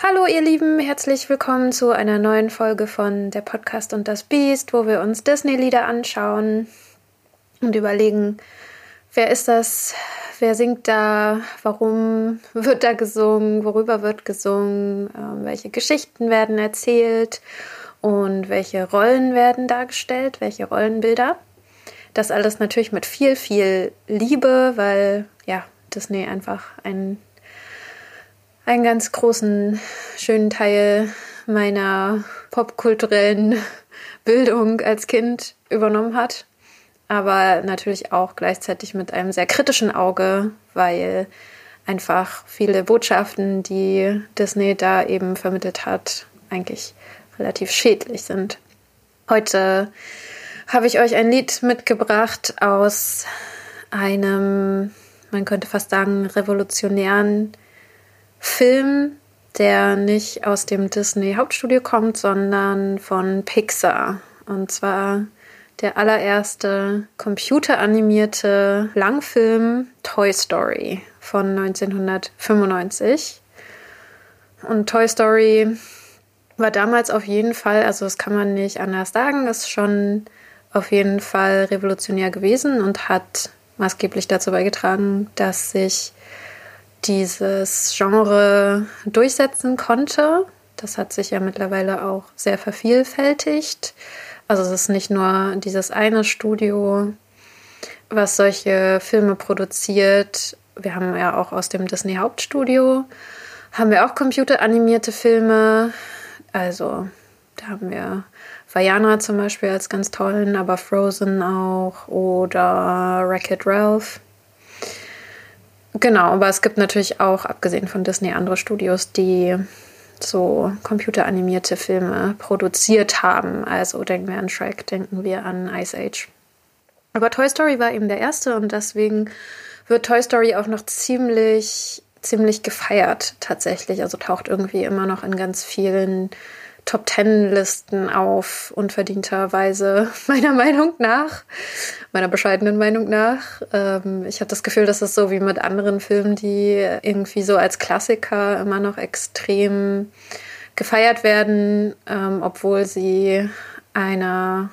Hallo ihr Lieben, herzlich willkommen zu einer neuen Folge von Der Podcast und das Biest, wo wir uns Disney-Lieder anschauen und überlegen, wer ist das, wer singt da, warum wird da gesungen, worüber wird gesungen, äh, welche Geschichten werden erzählt und welche Rollen werden dargestellt, welche Rollenbilder. Das alles natürlich mit viel, viel Liebe, weil ja, Disney einfach einen, einen ganz großen, schönen Teil meiner popkulturellen Bildung als Kind übernommen hat. Aber natürlich auch gleichzeitig mit einem sehr kritischen Auge, weil einfach viele Botschaften, die Disney da eben vermittelt hat, eigentlich relativ schädlich sind. Heute habe ich euch ein Lied mitgebracht aus einem, man könnte fast sagen, revolutionären Film, der nicht aus dem Disney Hauptstudio kommt, sondern von Pixar. Und zwar der allererste computeranimierte Langfilm Toy Story von 1995. Und Toy Story war damals auf jeden Fall, also das kann man nicht anders sagen, ist schon auf jeden Fall revolutionär gewesen und hat maßgeblich dazu beigetragen, dass sich dieses Genre durchsetzen konnte. Das hat sich ja mittlerweile auch sehr vervielfältigt. Also es ist nicht nur dieses eine Studio, was solche Filme produziert. Wir haben ja auch aus dem Disney Hauptstudio haben wir auch computeranimierte Filme. Also da haben wir Vajana zum Beispiel als ganz tollen, aber Frozen auch oder Wreck-It Ralph. Genau, aber es gibt natürlich auch, abgesehen von Disney, andere Studios, die so computeranimierte Filme produziert haben. Also denken wir an Shrek, denken wir an Ice Age. Aber Toy Story war eben der erste und deswegen wird Toy Story auch noch ziemlich, ziemlich gefeiert tatsächlich. Also taucht irgendwie immer noch in ganz vielen Top Ten Listen auf, unverdienterweise, meiner Meinung nach, meiner bescheidenen Meinung nach. Ähm, ich habe das Gefühl, dass es so wie mit anderen Filmen, die irgendwie so als Klassiker immer noch extrem gefeiert werden, ähm, obwohl sie einer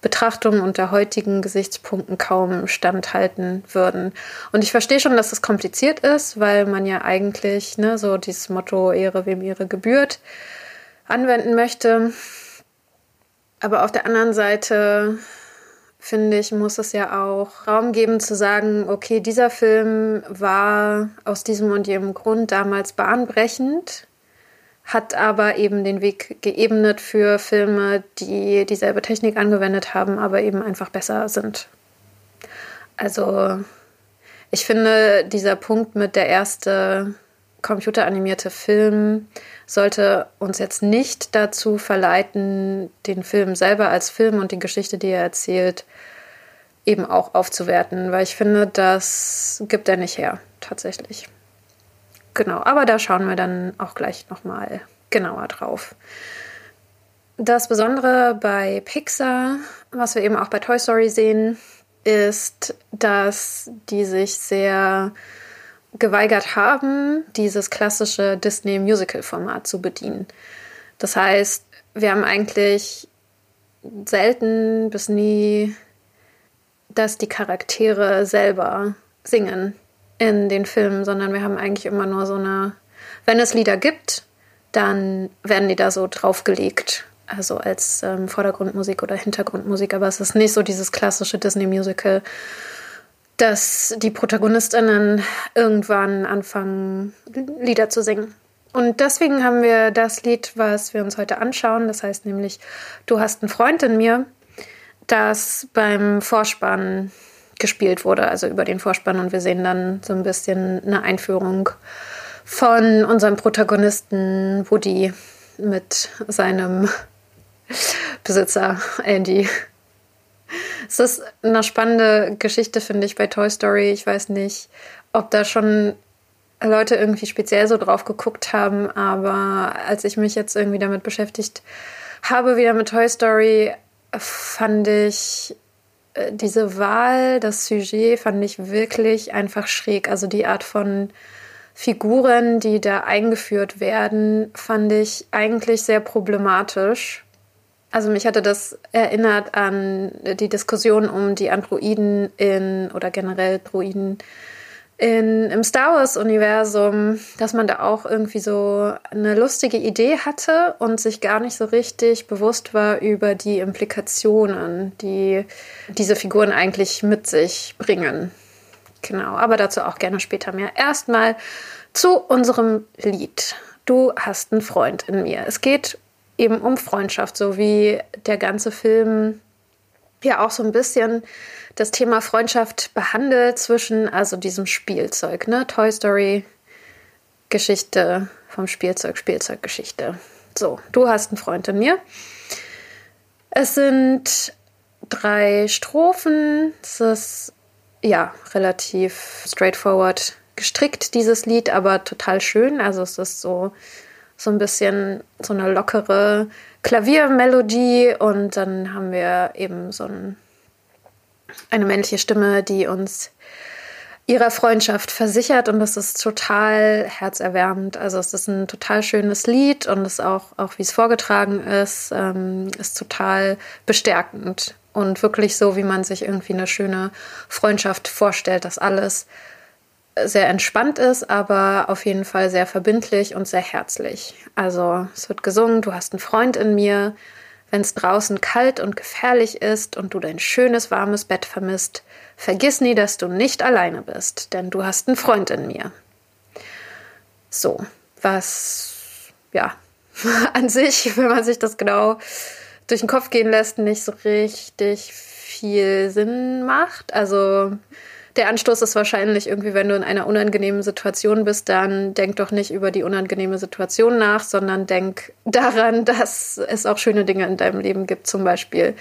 Betrachtung unter heutigen Gesichtspunkten kaum standhalten würden. Und ich verstehe schon, dass es das kompliziert ist, weil man ja eigentlich ne, so dieses Motto Ehre wem Ehre gebührt anwenden möchte. Aber auf der anderen Seite finde ich, muss es ja auch Raum geben zu sagen, okay, dieser Film war aus diesem und jenem Grund damals bahnbrechend, hat aber eben den Weg geebnet für Filme, die dieselbe Technik angewendet haben, aber eben einfach besser sind. Also ich finde, dieser Punkt mit der erste computeranimierte Film sollte uns jetzt nicht dazu verleiten, den Film selber als Film und die Geschichte, die er erzählt, eben auch aufzuwerten, weil ich finde, das gibt er nicht her, tatsächlich. Genau, aber da schauen wir dann auch gleich nochmal genauer drauf. Das Besondere bei Pixar, was wir eben auch bei Toy Story sehen, ist, dass die sich sehr geweigert haben, dieses klassische Disney-Musical-Format zu bedienen. Das heißt, wir haben eigentlich selten bis nie, dass die Charaktere selber singen in den Filmen, sondern wir haben eigentlich immer nur so eine, wenn es Lieder gibt, dann werden die da so draufgelegt. Also als ähm, Vordergrundmusik oder Hintergrundmusik, aber es ist nicht so dieses klassische Disney-Musical, dass die Protagonistinnen irgendwann anfangen, Lieder zu singen. Und deswegen haben wir das Lied, was wir uns heute anschauen, das heißt nämlich Du hast einen Freund in mir, das beim Vorspann gespielt wurde, also über den Vorspann. Und wir sehen dann so ein bisschen eine Einführung von unserem Protagonisten Woody mit seinem Besitzer Andy es ist eine spannende Geschichte, finde ich, bei Toy Story. Ich weiß nicht, ob da schon Leute irgendwie speziell so drauf geguckt haben, aber als ich mich jetzt irgendwie damit beschäftigt habe, wieder mit Toy Story, fand ich äh, diese Wahl, das Sujet fand ich wirklich einfach schräg. Also die Art von Figuren, die da eingeführt werden, fand ich eigentlich sehr problematisch. Also mich hatte das erinnert an die Diskussion um die Androiden in oder generell Droiden in, im Star Wars-Universum, dass man da auch irgendwie so eine lustige Idee hatte und sich gar nicht so richtig bewusst war über die Implikationen, die diese Figuren eigentlich mit sich bringen. Genau, aber dazu auch gerne später mehr. Erstmal zu unserem Lied. Du hast einen Freund in mir. Es geht eben um Freundschaft, so wie der ganze Film ja auch so ein bisschen das Thema Freundschaft behandelt zwischen also diesem Spielzeug, ne? Toy Story Geschichte vom Spielzeug, Spielzeuggeschichte. So, du hast einen Freund in mir. Es sind drei Strophen. Es ist ja relativ straightforward gestrickt, dieses Lied, aber total schön. Also es ist so, so ein bisschen so eine lockere Klaviermelodie. Und dann haben wir eben so ein eine männliche Stimme, die uns ihrer Freundschaft versichert. Und das ist total herzerwärmend. Also es ist ein total schönes Lied und es auch, auch wie es vorgetragen ist, ähm, ist total bestärkend. Und wirklich so, wie man sich irgendwie eine schöne Freundschaft vorstellt, dass alles sehr entspannt ist, aber auf jeden Fall sehr verbindlich und sehr herzlich. Also es wird gesungen, du hast einen Freund in mir, wenn es draußen kalt und gefährlich ist und du dein schönes, warmes Bett vermisst, vergiss nie, dass du nicht alleine bist, denn du hast einen Freund in mir. So, was, ja, an sich, wenn man sich das genau durch den Kopf gehen lässt, nicht so richtig viel Sinn macht. Also der Anstoß ist wahrscheinlich irgendwie, wenn du in einer unangenehmen Situation bist, dann denk doch nicht über die unangenehme Situation nach, sondern denk daran, dass es auch schöne Dinge in deinem Leben gibt, zum Beispiel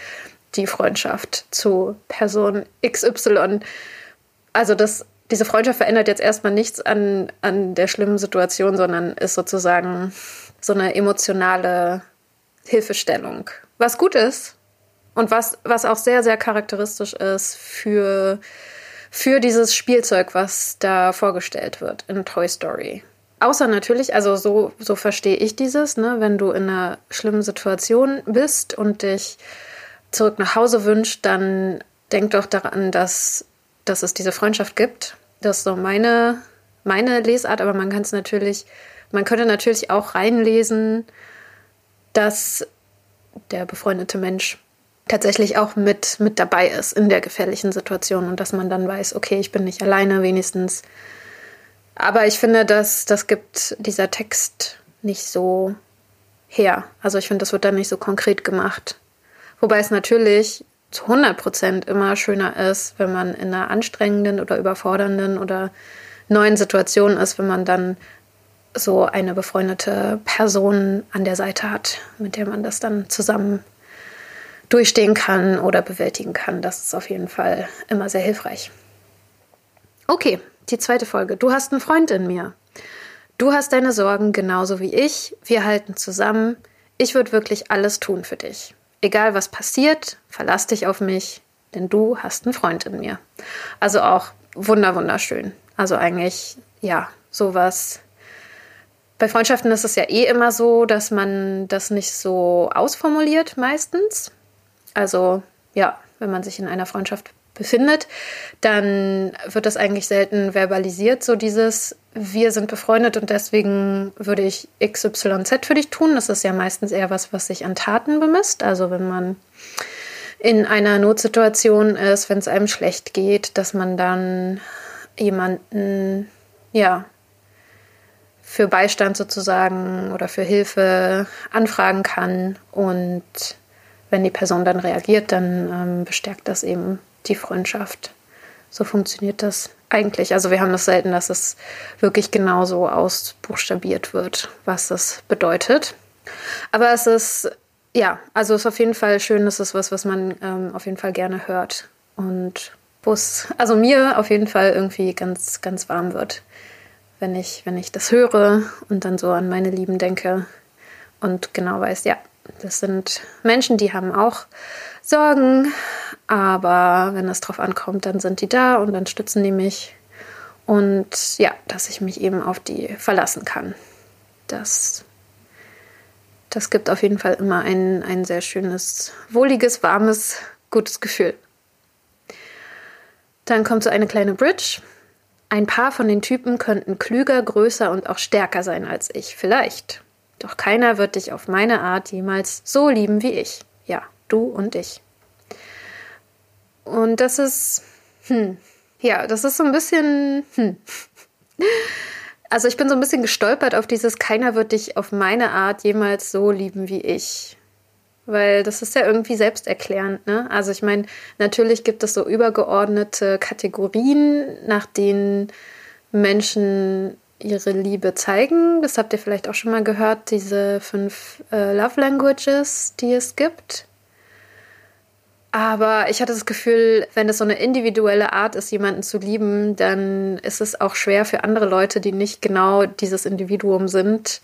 die Freundschaft zu Person XY. Also das, diese Freundschaft verändert jetzt erstmal nichts an, an der schlimmen Situation, sondern ist sozusagen so eine emotionale Hilfestellung. Was gut ist und was, was auch sehr, sehr charakteristisch ist für für dieses Spielzeug, was da vorgestellt wird in Toy Story. Außer natürlich, also so, so verstehe ich dieses, ne, wenn du in einer schlimmen Situation bist und dich zurück nach Hause wünscht, dann denk doch daran, dass, dass es diese Freundschaft gibt. Das ist so meine, meine Lesart, aber man kann es natürlich, man könnte natürlich auch reinlesen, dass der befreundete Mensch tatsächlich auch mit, mit dabei ist in der gefährlichen Situation und dass man dann weiß, okay, ich bin nicht alleine wenigstens. Aber ich finde, dass das gibt dieser Text nicht so her. Also ich finde, das wird dann nicht so konkret gemacht. Wobei es natürlich zu 100 Prozent immer schöner ist, wenn man in einer anstrengenden oder überfordernden oder neuen Situation ist, wenn man dann so eine befreundete Person an der Seite hat, mit der man das dann zusammen durchstehen kann oder bewältigen kann. Das ist auf jeden Fall immer sehr hilfreich. Okay, die zweite Folge. Du hast einen Freund in mir. Du hast deine Sorgen genauso wie ich. Wir halten zusammen. Ich würde wirklich alles tun für dich. Egal was passiert, verlass dich auf mich, denn du hast einen Freund in mir. Also auch wunder wunderschön. Also eigentlich ja, sowas bei Freundschaften ist es ja eh immer so, dass man das nicht so ausformuliert meistens. Also ja, wenn man sich in einer Freundschaft befindet, dann wird das eigentlich selten verbalisiert, so dieses wir sind befreundet und deswegen würde ich XYZ für dich tun. Das ist ja meistens eher was, was sich an Taten bemisst. Also wenn man in einer Notsituation ist, wenn es einem schlecht geht, dass man dann jemanden, ja, für Beistand sozusagen oder für Hilfe anfragen kann und wenn die Person dann reagiert, dann ähm, bestärkt das eben die Freundschaft. So funktioniert das eigentlich. Also wir haben das selten, dass es wirklich genauso ausbuchstabiert wird, was das bedeutet. Aber es ist, ja, also es ist auf jeden Fall schön, es ist was, was man ähm, auf jeden Fall gerne hört. Und wo es, also mir auf jeden Fall irgendwie ganz, ganz warm wird, wenn ich, wenn ich das höre und dann so an meine Lieben denke und genau weiß, ja, das sind Menschen, die haben auch Sorgen, aber wenn es drauf ankommt, dann sind die da und dann stützen die mich. Und ja, dass ich mich eben auf die verlassen kann. Das, das gibt auf jeden Fall immer ein, ein sehr schönes, wohliges, warmes, gutes Gefühl. Dann kommt so eine kleine Bridge. Ein paar von den Typen könnten klüger, größer und auch stärker sein als ich, vielleicht. Doch keiner wird dich auf meine Art jemals so lieben wie ich. Ja, du und ich. Und das ist, hm, ja, das ist so ein bisschen, hm. Also ich bin so ein bisschen gestolpert auf dieses, keiner wird dich auf meine Art jemals so lieben wie ich weil das ist ja irgendwie selbsterklärend. Ne? Also ich meine, natürlich gibt es so übergeordnete Kategorien, nach denen Menschen ihre Liebe zeigen. Das habt ihr vielleicht auch schon mal gehört, diese fünf äh, Love Languages, die es gibt. Aber ich hatte das Gefühl, wenn es so eine individuelle Art ist, jemanden zu lieben, dann ist es auch schwer für andere Leute, die nicht genau dieses Individuum sind,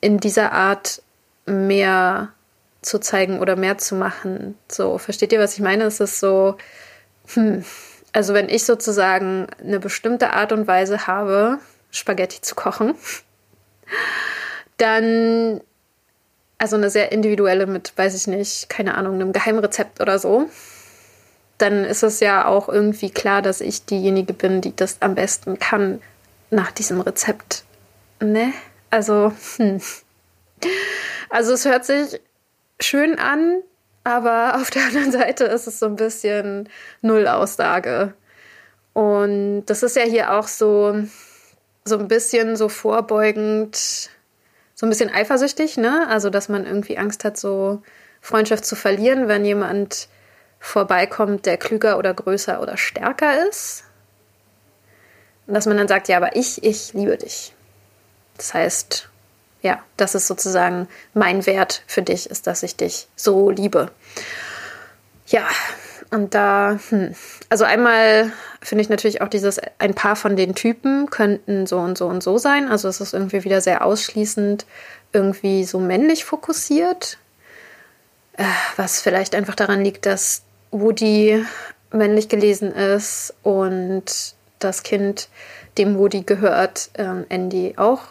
in dieser Art mehr zu zeigen oder mehr zu machen. So, versteht ihr, was ich meine? Es ist so, hm, also wenn ich sozusagen eine bestimmte Art und Weise habe, Spaghetti zu kochen, dann, also eine sehr individuelle mit, weiß ich nicht, keine Ahnung, einem Geheimrezept oder so, dann ist es ja auch irgendwie klar, dass ich diejenige bin, die das am besten kann nach diesem Rezept. Ne? Also, hm. Also es hört sich schön an, aber auf der anderen Seite ist es so ein bisschen Nullaussage. Und das ist ja hier auch so, so ein bisschen so vorbeugend, so ein bisschen eifersüchtig, ne? Also, dass man irgendwie Angst hat, so Freundschaft zu verlieren, wenn jemand vorbeikommt, der klüger oder größer oder stärker ist. Und dass man dann sagt, ja, aber ich, ich liebe dich. Das heißt, ja, das ist sozusagen mein Wert für dich, ist, dass ich dich so liebe. Ja, und da, hm, also einmal finde ich natürlich auch dieses, ein paar von den Typen könnten so und so und so sein. Also es ist irgendwie wieder sehr ausschließend irgendwie so männlich fokussiert. Äh, was vielleicht einfach daran liegt, dass Woody männlich gelesen ist und das Kind, dem Woody gehört, ähm, Andy auch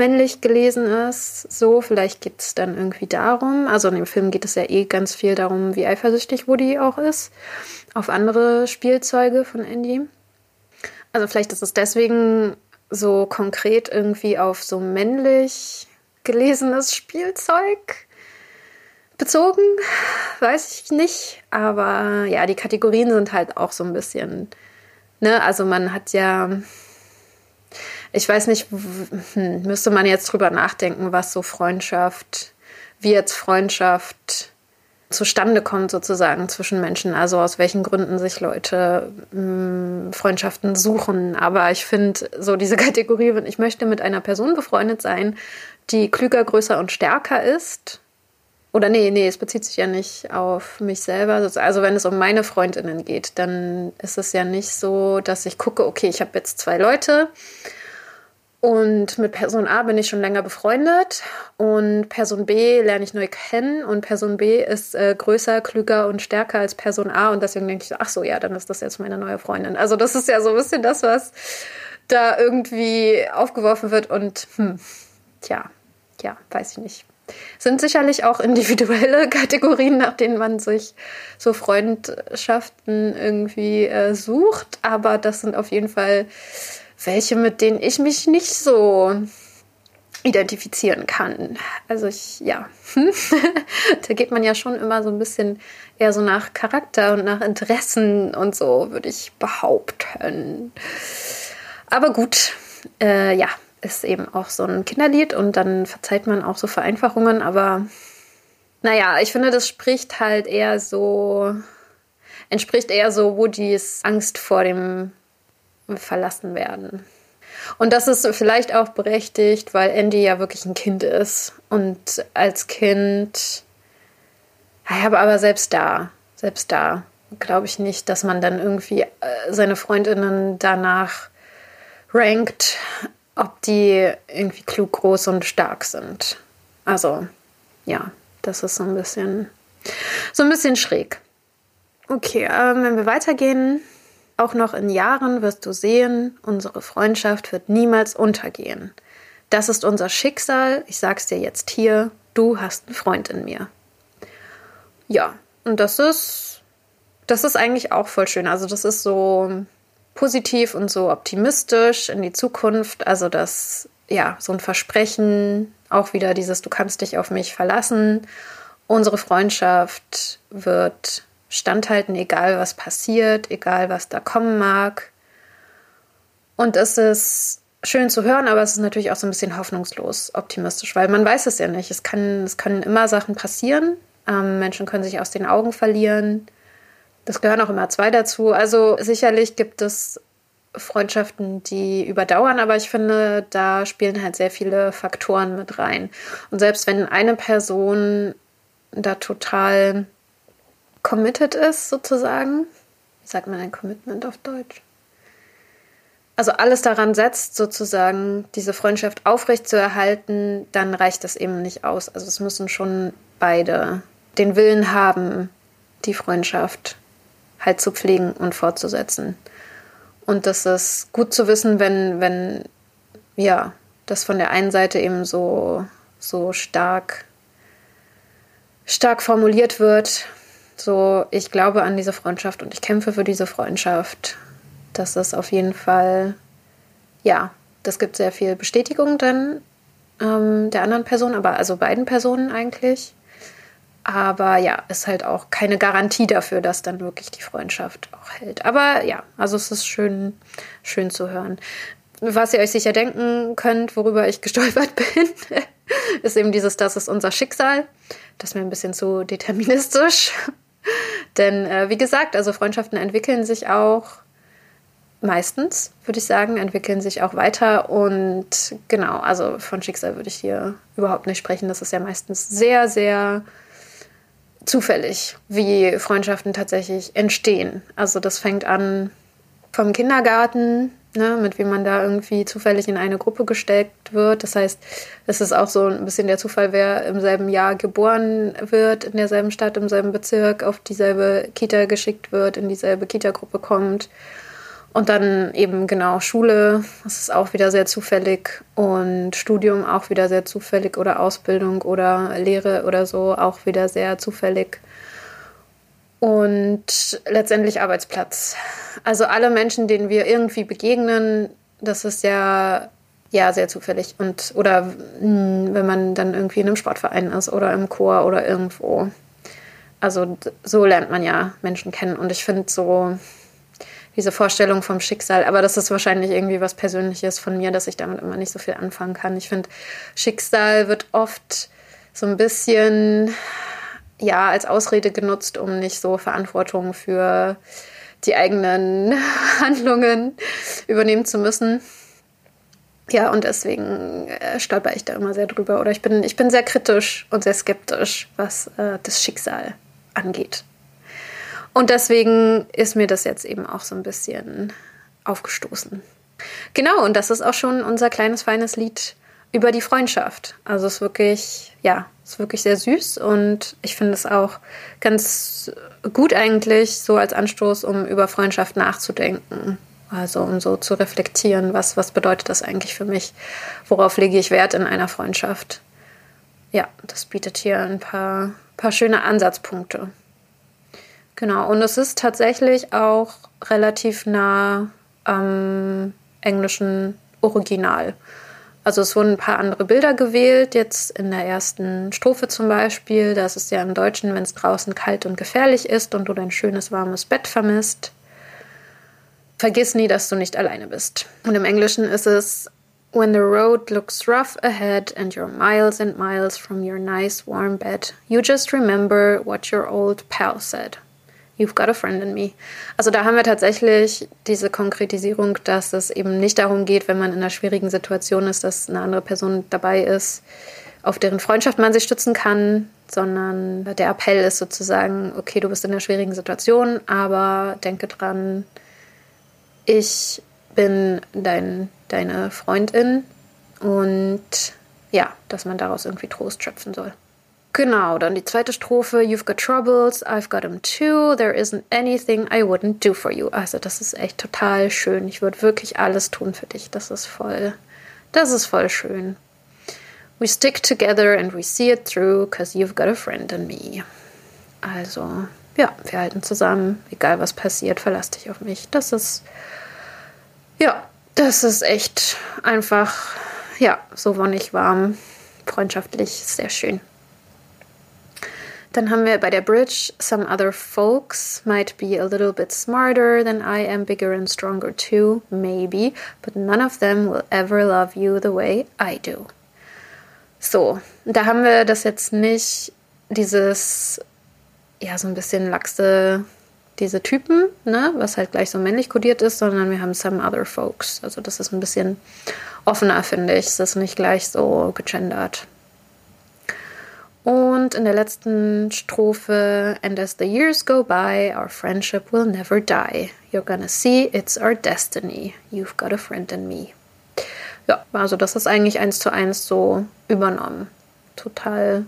männlich gelesen ist. So, vielleicht geht es dann irgendwie darum. Also in dem Film geht es ja eh ganz viel darum, wie eifersüchtig Woody auch ist auf andere Spielzeuge von Andy. Also vielleicht ist es deswegen so konkret irgendwie auf so männlich gelesenes Spielzeug bezogen, weiß ich nicht. Aber ja, die Kategorien sind halt auch so ein bisschen, ne, also man hat ja ich weiß nicht, hm, müsste man jetzt drüber nachdenken, was so Freundschaft, wie jetzt Freundschaft zustande kommt sozusagen zwischen Menschen, also aus welchen Gründen sich Leute hm, Freundschaften suchen. Aber ich finde so diese Kategorie, wenn ich möchte mit einer Person befreundet sein, die klüger, größer und stärker ist. Oder nee, nee, es bezieht sich ja nicht auf mich selber. Also wenn es um meine Freundinnen geht, dann ist es ja nicht so, dass ich gucke, okay, ich habe jetzt zwei Leute und mit Person A bin ich schon länger befreundet. Und Person B lerne ich neu kennen. Und Person B ist äh, größer, klüger und stärker als Person A. Und deswegen denke ich, ach so, ja, dann ist das jetzt meine neue Freundin. Also das ist ja so ein bisschen das, was da irgendwie aufgeworfen wird. Und hm, tja, ja, weiß ich nicht. Sind sicherlich auch individuelle Kategorien, nach denen man sich so Freundschaften irgendwie äh, sucht, aber das sind auf jeden Fall welche, mit denen ich mich nicht so identifizieren kann. Also ich, ja, da geht man ja schon immer so ein bisschen eher so nach Charakter und nach Interessen und so, würde ich behaupten. Aber gut, äh, ja, ist eben auch so ein Kinderlied und dann verzeiht man auch so Vereinfachungen, aber naja, ich finde, das spricht halt eher so, entspricht eher so Woodys Angst vor dem verlassen werden. Und das ist vielleicht auch berechtigt, weil Andy ja wirklich ein Kind ist. Und als Kind, ja, aber selbst da, selbst da, glaube ich nicht, dass man dann irgendwie äh, seine Freundinnen danach rankt, ob die irgendwie klug, groß und stark sind. Also, ja, das ist so ein bisschen, so ein bisschen schräg. Okay, ähm, wenn wir weitergehen, auch noch in Jahren wirst du sehen, unsere Freundschaft wird niemals untergehen. Das ist unser Schicksal. Ich sag's dir jetzt hier. Du hast einen Freund in mir. Ja, und das ist, das ist eigentlich auch voll schön. Also, das ist so positiv und so optimistisch in die Zukunft. Also, das, ja, so ein Versprechen, auch wieder dieses, du kannst dich auf mich verlassen. Unsere Freundschaft wird standhalten, egal was passiert, egal was da kommen mag. Und es ist schön zu hören, aber es ist natürlich auch so ein bisschen hoffnungslos optimistisch, weil man weiß es ja nicht. Es, kann, es können immer Sachen passieren. Ähm, Menschen können sich aus den Augen verlieren. Das gehören auch immer zwei dazu. Also sicherlich gibt es Freundschaften, die überdauern, aber ich finde, da spielen halt sehr viele Faktoren mit rein. Und selbst wenn eine Person da total committed ist, sozusagen, wie sagt man ein Commitment auf Deutsch? also alles daran setzt, sozusagen diese Freundschaft aufrecht zu erhalten, dann reicht das eben nicht aus. Also es müssen schon beide den Willen haben, die Freundschaft halt zu pflegen und fortzusetzen. Und das ist gut zu wissen, wenn, wenn, ja, das von der einen Seite eben so, so stark, stark formuliert wird. So, ich glaube an diese Freundschaft und ich kämpfe für diese Freundschaft das ist auf jeden Fall, ja, das gibt sehr viel Bestätigung dann ähm, der anderen Person, aber also beiden Personen eigentlich. Aber ja, ist halt auch keine Garantie dafür, dass dann wirklich die Freundschaft auch hält. Aber ja, also es ist schön, schön zu hören. Was ihr euch sicher denken könnt, worüber ich gestolpert bin, ist eben dieses, das ist unser Schicksal. Das ist mir ein bisschen zu deterministisch. Denn äh, wie gesagt, also Freundschaften entwickeln sich auch meistens, würde ich sagen, entwickeln sich auch weiter. Und genau, also von Schicksal würde ich hier überhaupt nicht sprechen. Das ist ja meistens sehr, sehr zufällig, wie Freundschaften tatsächlich entstehen. Also das fängt an vom Kindergarten, ne, mit wem man da irgendwie zufällig in eine Gruppe gesteckt wird. Das heißt, es ist auch so ein bisschen der Zufall, wer im selben Jahr geboren wird, in derselben Stadt, im selben Bezirk, auf dieselbe Kita geschickt wird, in dieselbe Kita-Gruppe kommt und dann eben genau Schule, das ist auch wieder sehr zufällig und Studium auch wieder sehr zufällig oder Ausbildung oder Lehre oder so auch wieder sehr zufällig. Und letztendlich Arbeitsplatz. Also alle Menschen, denen wir irgendwie begegnen, das ist ja ja sehr zufällig und oder hm, wenn man dann irgendwie in einem Sportverein ist oder im Chor oder irgendwo. Also so lernt man ja Menschen kennen und ich finde so diese Vorstellung vom Schicksal. Aber das ist wahrscheinlich irgendwie was Persönliches von mir, dass ich damit immer nicht so viel anfangen kann. Ich finde, Schicksal wird oft so ein bisschen ja als Ausrede genutzt, um nicht so Verantwortung für die eigenen Handlungen übernehmen zu müssen. Ja, und deswegen äh, stolper ich da immer sehr drüber. Oder ich bin, ich bin sehr kritisch und sehr skeptisch, was äh, das Schicksal angeht. Und deswegen ist mir das jetzt eben auch so ein bisschen aufgestoßen. Genau, und das ist auch schon unser kleines, feines Lied über die Freundschaft. Also es ist wirklich, ja, ist wirklich sehr süß und ich finde es auch ganz gut eigentlich so als Anstoß, um über Freundschaft nachzudenken. Also um so zu reflektieren, was, was bedeutet das eigentlich für mich? Worauf lege ich Wert in einer Freundschaft? Ja, das bietet hier ein paar, paar schöne Ansatzpunkte. Genau, und es ist tatsächlich auch relativ nah am englischen Original. Also es wurden ein paar andere Bilder gewählt, jetzt in der ersten Strophe zum Beispiel. Das ist ja im Deutschen, wenn es draußen kalt und gefährlich ist und du dein schönes warmes Bett vermisst. Vergiss nie, dass du nicht alleine bist. Und im Englischen ist es When the road looks rough ahead and you're miles and miles from your nice warm bed, you just remember what your old pal said. You've got a friend in me. Also da haben wir tatsächlich diese Konkretisierung, dass es eben nicht darum geht, wenn man in einer schwierigen Situation ist, dass eine andere Person dabei ist, auf deren Freundschaft man sich stützen kann, sondern der Appell ist sozusagen, okay, du bist in einer schwierigen Situation, aber denke dran, ich bin dein, deine Freundin und ja, dass man daraus irgendwie Trost schöpfen soll. Genau, dann die zweite Strophe. You've got troubles, I've got them too. There isn't anything I wouldn't do for you. Also das ist echt total schön. Ich würde wirklich alles tun für dich. Das ist voll, das ist voll schön. We stick together and we see it through, cause you've got a friend in me. Also, ja, wir halten zusammen. Egal was passiert, verlass dich auf mich. Das ist, ja, das ist echt einfach, ja, so wonnig warm, freundschaftlich, sehr schön. Dann haben wir bei der Bridge, some other folks might be a little bit smarter than I am, bigger and stronger too, maybe, but none of them will ever love you the way I do. So, da haben wir das jetzt nicht, dieses, ja, so ein bisschen laxe, diese Typen, ne, was halt gleich so männlich kodiert ist, sondern wir haben some other folks. Also das ist ein bisschen offener, finde ich. Es ist nicht gleich so gegendert. Und in der letzten Strophe, and as the years go by, our friendship will never die. You're gonna see, it's our destiny. You've got a friend in me. Ja, also das ist eigentlich eins zu eins so übernommen. Total,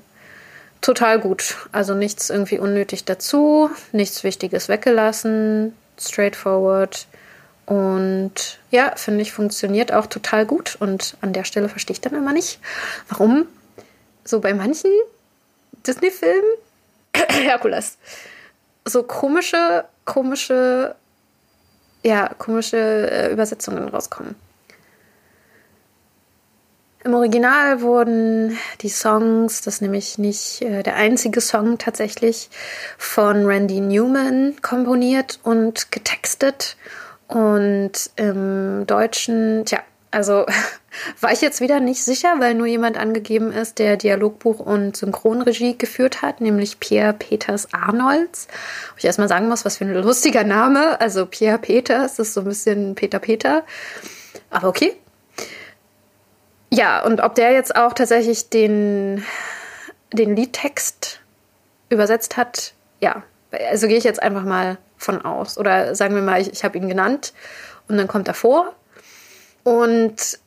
total gut. Also nichts irgendwie unnötig dazu, nichts Wichtiges weggelassen, straightforward. Und ja, finde ich, funktioniert auch total gut. Und an der Stelle verstehe ich dann immer nicht, warum so bei manchen Disney-Film, Herkules, so komische, komische, ja, komische äh, Übersetzungen rauskommen. Im Original wurden die Songs, das ist nämlich nicht äh, der einzige Song tatsächlich, von Randy Newman komponiert und getextet. Und im Deutschen, tja, also war ich jetzt wieder nicht sicher, weil nur jemand angegeben ist, der Dialogbuch und Synchronregie geführt hat, nämlich Pierre Peters Arnolds. Wo ich erstmal sagen muss, was für ein lustiger Name. Also Pierre Peters ist so ein bisschen Peter Peter. Aber okay. Ja, und ob der jetzt auch tatsächlich den, den Liedtext übersetzt hat, ja. Also gehe ich jetzt einfach mal von aus. Oder sagen wir mal, ich, ich habe ihn genannt und dann kommt er vor und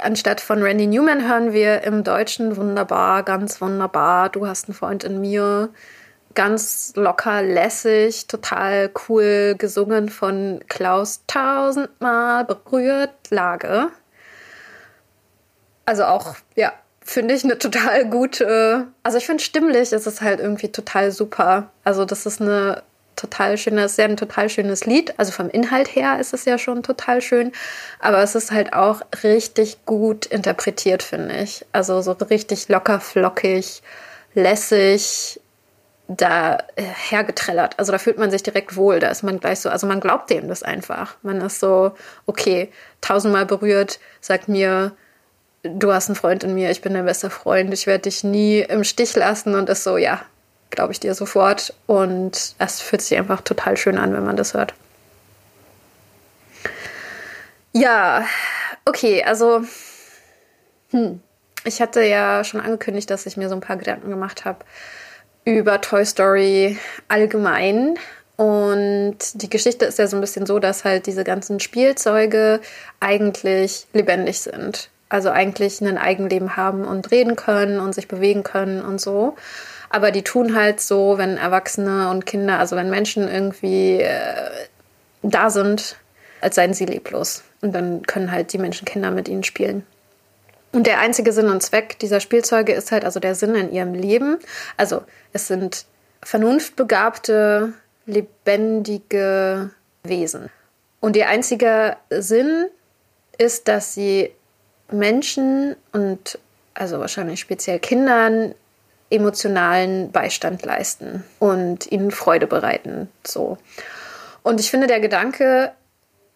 anstatt von Randy Newman hören wir im Deutschen wunderbar, ganz wunderbar, du hast einen Freund in mir. Ganz locker, lässig, total cool gesungen von Klaus tausendmal berührt Lage. Also auch, ja, finde ich eine total gute. Also ich finde stimmlich ist es halt irgendwie total super. Also das ist eine total schönes, sehr ein total schönes Lied. Also vom Inhalt her ist es ja schon total schön, aber es ist halt auch richtig gut interpretiert, finde ich. Also so richtig locker flockig, lässig da äh, hergetrellert. Also da fühlt man sich direkt wohl. Da ist man gleich so, also man glaubt dem das einfach. Man ist so, okay, tausendmal berührt, sagt mir, du hast einen Freund in mir, ich bin dein bester Freund, ich werde dich nie im Stich lassen und ist so, ja, glaube ich dir sofort. Und es fühlt sich einfach total schön an, wenn man das hört. Ja, okay, also hm, ich hatte ja schon angekündigt, dass ich mir so ein paar Gedanken gemacht habe über Toy Story allgemein. Und die Geschichte ist ja so ein bisschen so, dass halt diese ganzen Spielzeuge eigentlich lebendig sind. Also eigentlich ein Eigenleben haben und reden können und sich bewegen können und so. Aber die tun halt so, wenn Erwachsene und Kinder, also wenn Menschen irgendwie äh, da sind, als seien sie leblos. Und dann können halt die Menschen Kinder mit ihnen spielen. Und der einzige Sinn und Zweck dieser Spielzeuge ist halt also der Sinn in ihrem Leben. Also es sind vernunftbegabte, lebendige Wesen. Und ihr einziger Sinn ist, dass sie Menschen und also wahrscheinlich speziell Kindern emotionalen Beistand leisten und ihnen Freude bereiten. So. Und ich finde, der Gedanke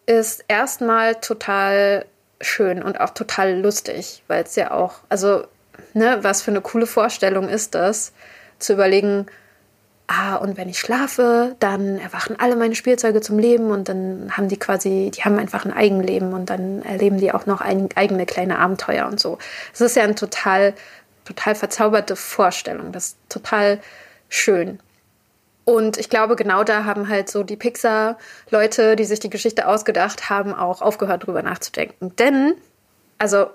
ist erstmal total schön und auch total lustig, weil es ja auch, also, ne, was für eine coole Vorstellung ist das, zu überlegen, ah, und wenn ich schlafe, dann erwachen alle meine Spielzeuge zum Leben und dann haben die quasi, die haben einfach ein Eigenleben und dann erleben die auch noch ein, eigene kleine Abenteuer und so. Es ist ja ein total total verzauberte Vorstellung. Das ist total schön. Und ich glaube, genau da haben halt so die Pixar-Leute, die sich die Geschichte ausgedacht haben, auch aufgehört, drüber nachzudenken. Denn, also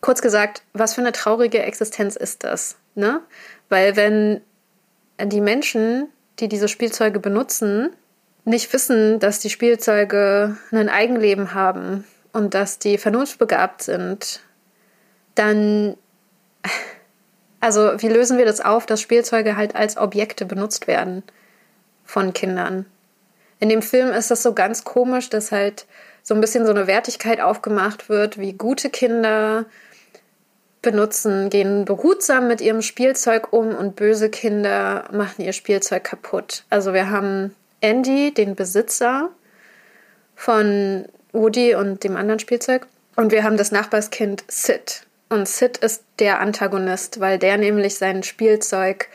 kurz gesagt, was für eine traurige Existenz ist das? Ne? Weil wenn die Menschen, die diese Spielzeuge benutzen, nicht wissen, dass die Spielzeuge ein Eigenleben haben und dass die vernunftbegabt sind, dann, also wie lösen wir das auf, dass Spielzeuge halt als Objekte benutzt werden von Kindern? In dem Film ist das so ganz komisch, dass halt so ein bisschen so eine Wertigkeit aufgemacht wird, wie gute Kinder benutzen, gehen behutsam mit ihrem Spielzeug um und böse Kinder machen ihr Spielzeug kaputt. Also wir haben Andy, den Besitzer von Woody und dem anderen Spielzeug. Und wir haben das Nachbarskind Sid. Und Sid ist der Antagonist, weil der nämlich sein Spielzeug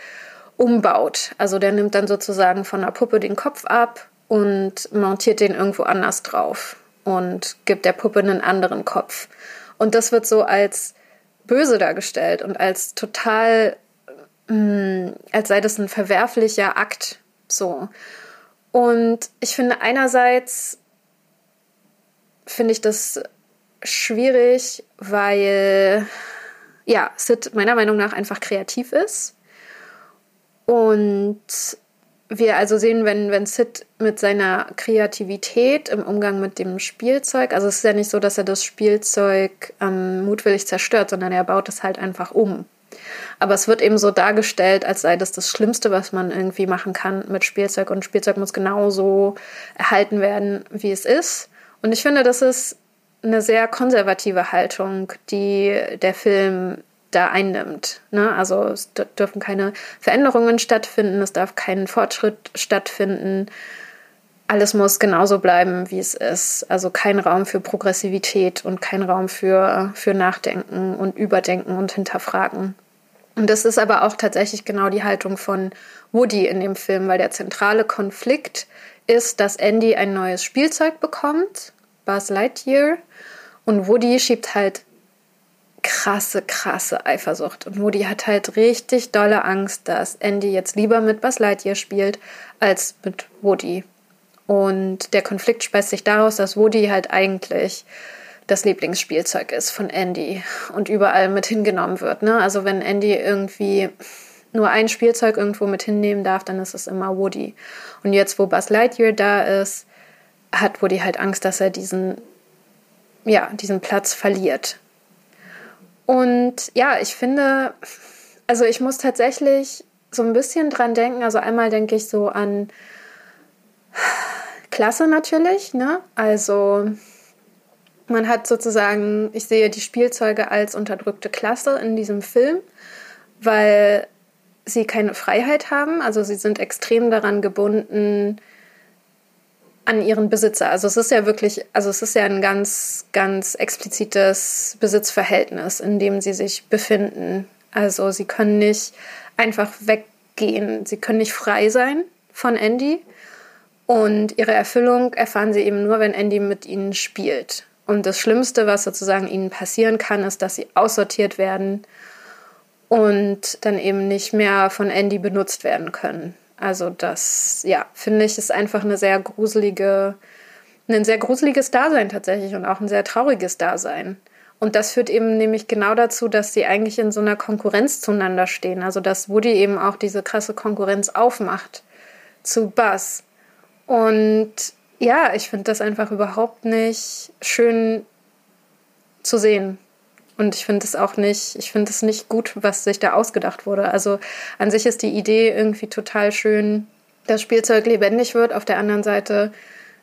umbaut. Also der nimmt dann sozusagen von der Puppe den Kopf ab und montiert den irgendwo anders drauf und gibt der Puppe einen anderen Kopf. Und das wird so als böse dargestellt und als total, mh, mm, als sei das ein verwerflicher Akt. So. Und ich finde einerseits finde ich das schwierig, weil ja, Sid meiner Meinung nach einfach kreativ ist. Und wir also sehen, wenn, wenn Sid mit seiner Kreativität im Umgang mit dem Spielzeug, also es ist ja nicht so, dass er das Spielzeug ähm, mutwillig zerstört, sondern er baut es halt einfach um. Aber es wird eben so dargestellt, als sei das das Schlimmste, was man irgendwie machen kann mit Spielzeug. Und Spielzeug muss genauso erhalten werden, wie es ist. Und ich finde, das ist eine sehr konservative Haltung, die der Film da einnimmt. Ne? Also es dürfen keine Veränderungen stattfinden, es darf kein Fortschritt stattfinden. Alles muss genauso bleiben, wie es ist. Also kein Raum für Progressivität und kein Raum für, für Nachdenken und Überdenken und Hinterfragen. Und das ist aber auch tatsächlich genau die Haltung von Woody in dem Film, weil der zentrale Konflikt ist, dass Andy ein neues Spielzeug bekommt, Buzz Lightyear, und Woody schiebt halt krasse, krasse Eifersucht. Und Woody hat halt richtig dolle Angst, dass Andy jetzt lieber mit Buzz Lightyear spielt als mit Woody. Und der Konflikt speist sich daraus, dass Woody halt eigentlich das Lieblingsspielzeug ist von Andy und überall mit hingenommen wird. Ne? Also wenn Andy irgendwie nur ein Spielzeug irgendwo mit hinnehmen darf, dann ist es immer Woody. Und jetzt, wo Buzz Lightyear da ist, hat Woody halt Angst, dass er diesen, ja, diesen Platz verliert. Und ja, ich finde, also ich muss tatsächlich so ein bisschen dran denken. Also einmal denke ich so an Klasse natürlich, ne? Also man hat sozusagen, ich sehe die Spielzeuge als unterdrückte Klasse in diesem Film, weil sie keine Freiheit haben. Also sie sind extrem daran gebunden, an ihren Besitzer. Also es ist ja wirklich, also es ist ja ein ganz, ganz explizites Besitzverhältnis, in dem sie sich befinden. Also sie können nicht einfach weggehen, sie können nicht frei sein von Andy. Und ihre Erfüllung erfahren sie eben nur, wenn Andy mit ihnen spielt. Und das Schlimmste, was sozusagen ihnen passieren kann, ist, dass sie aussortiert werden und dann eben nicht mehr von Andy benutzt werden können. Also das, ja, finde ich, ist einfach eine sehr gruselige, ein sehr gruseliges Dasein tatsächlich und auch ein sehr trauriges Dasein. Und das führt eben nämlich genau dazu, dass sie eigentlich in so einer Konkurrenz zueinander stehen. Also dass Woody eben auch diese krasse Konkurrenz aufmacht zu Buzz. Und ja, ich finde das einfach überhaupt nicht schön zu sehen. Und ich finde es auch nicht, ich finde es nicht gut, was sich da ausgedacht wurde. Also an sich ist die Idee irgendwie total schön, dass Spielzeug lebendig wird. Auf der anderen Seite,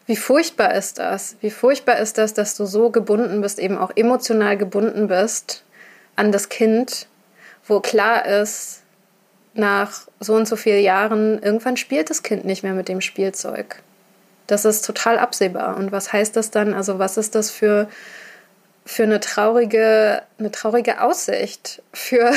wie furchtbar ist das? Wie furchtbar ist das, dass du so gebunden bist, eben auch emotional gebunden bist an das Kind, wo klar ist, nach so und so vielen Jahren, irgendwann spielt das Kind nicht mehr mit dem Spielzeug. Das ist total absehbar. Und was heißt das dann? Also, was ist das für für eine traurige, eine traurige Aussicht für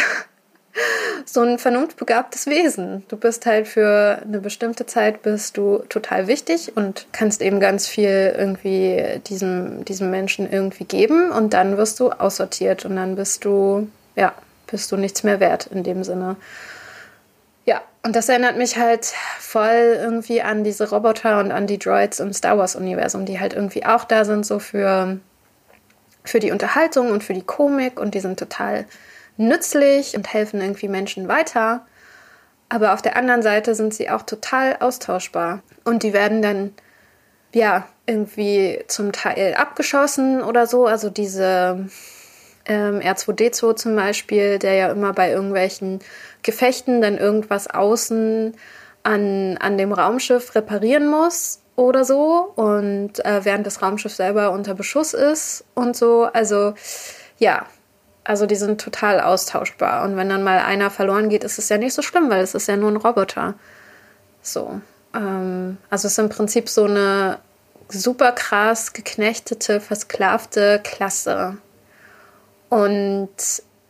so ein vernunftbegabtes Wesen. Du bist halt für eine bestimmte Zeit bist du total wichtig und kannst eben ganz viel irgendwie diesem, diesem Menschen irgendwie geben und dann wirst du aussortiert und dann bist du, ja, bist du nichts mehr wert in dem Sinne. Ja, und das erinnert mich halt voll irgendwie an diese Roboter und an die Droids im Star Wars Universum, die halt irgendwie auch da sind, so für für die Unterhaltung und für die Komik und die sind total nützlich und helfen irgendwie Menschen weiter. aber auf der anderen Seite sind sie auch total austauschbar. Und die werden dann, ja, irgendwie zum Teil abgeschossen oder so. Also diese ähm, R2D2 zum Beispiel, der ja immer bei irgendwelchen Gefechten dann irgendwas außen an, an dem Raumschiff reparieren muss oder so und äh, während das Raumschiff selber unter Beschuss ist und so. Also ja, also die sind total austauschbar. Und wenn dann mal einer verloren geht, ist es ja nicht so schlimm, weil es ist ja nur ein Roboter. So. Ähm, also es ist im Prinzip so eine super krass geknechtete, versklavte Klasse. Und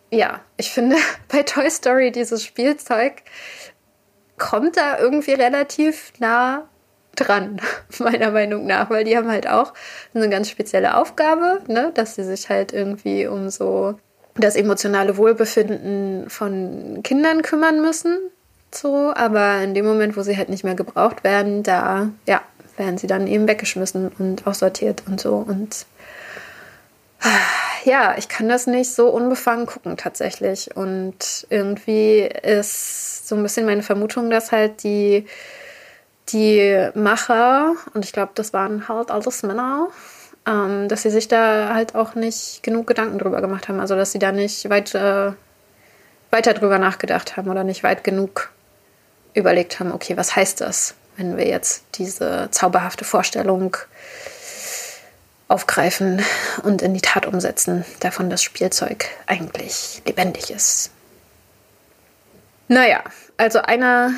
ja, ich finde bei Toy Story dieses Spielzeug kommt da irgendwie relativ nah dran, meiner Meinung nach, weil die haben halt auch eine ganz spezielle Aufgabe, ne, dass sie sich halt irgendwie um so das emotionale Wohlbefinden von Kindern kümmern müssen. So, aber in dem Moment, wo sie halt nicht mehr gebraucht werden, da, ja, werden sie dann eben weggeschmissen und aussortiert und so. Und ja, ich kann das nicht so unbefangen gucken tatsächlich. Und irgendwie ist so ein bisschen meine Vermutung, dass halt die, die Macher, und ich glaube, das waren halt alles Männer, ähm, dass sie sich da halt auch nicht genug Gedanken drüber gemacht haben. Also, dass sie da nicht weit, äh, weiter drüber nachgedacht haben oder nicht weit genug überlegt haben, okay, was heißt das, wenn wir jetzt diese zauberhafte Vorstellung aufgreifen und in die Tat umsetzen, davon das Spielzeug eigentlich lebendig ist. Naja, also einer,